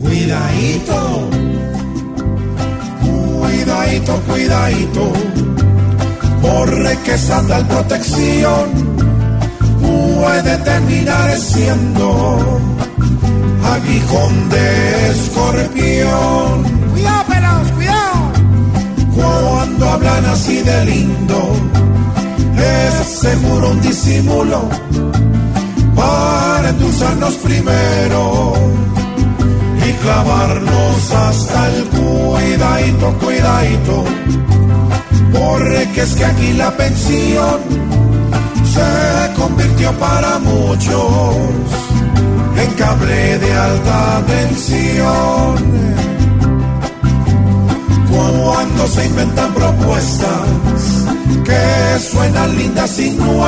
Cuidadito, cuidadito, cuidadito, corre que esa tal protección puede terminar siendo aguijón de escorpión. Cuidado, pelados, cuidado. Cuando hablan así de lindo, es seguro un disimulo para endulzarnos primero clavarnos hasta el cuidadito, cuidadito, porque es que aquí la pensión se convirtió para muchos en cable de alta tensión. Cuando se inventan propuestas que suenan lindas y nuevas,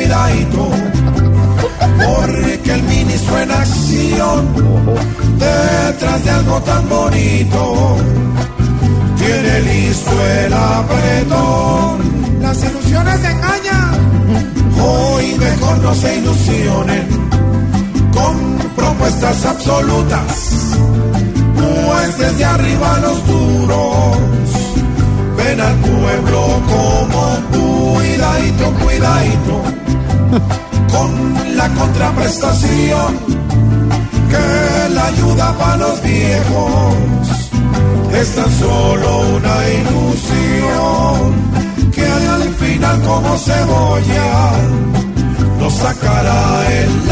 cuidadito, porque el ministro en acción, detrás de algo tan bonito, tiene listo el apretón. Las ilusiones engañan. Hoy mejor no se ilusionen con propuestas absolutas, pues desde contraprestación que la ayuda para los viejos es tan solo una ilusión que al final como cebolla nos sacará el.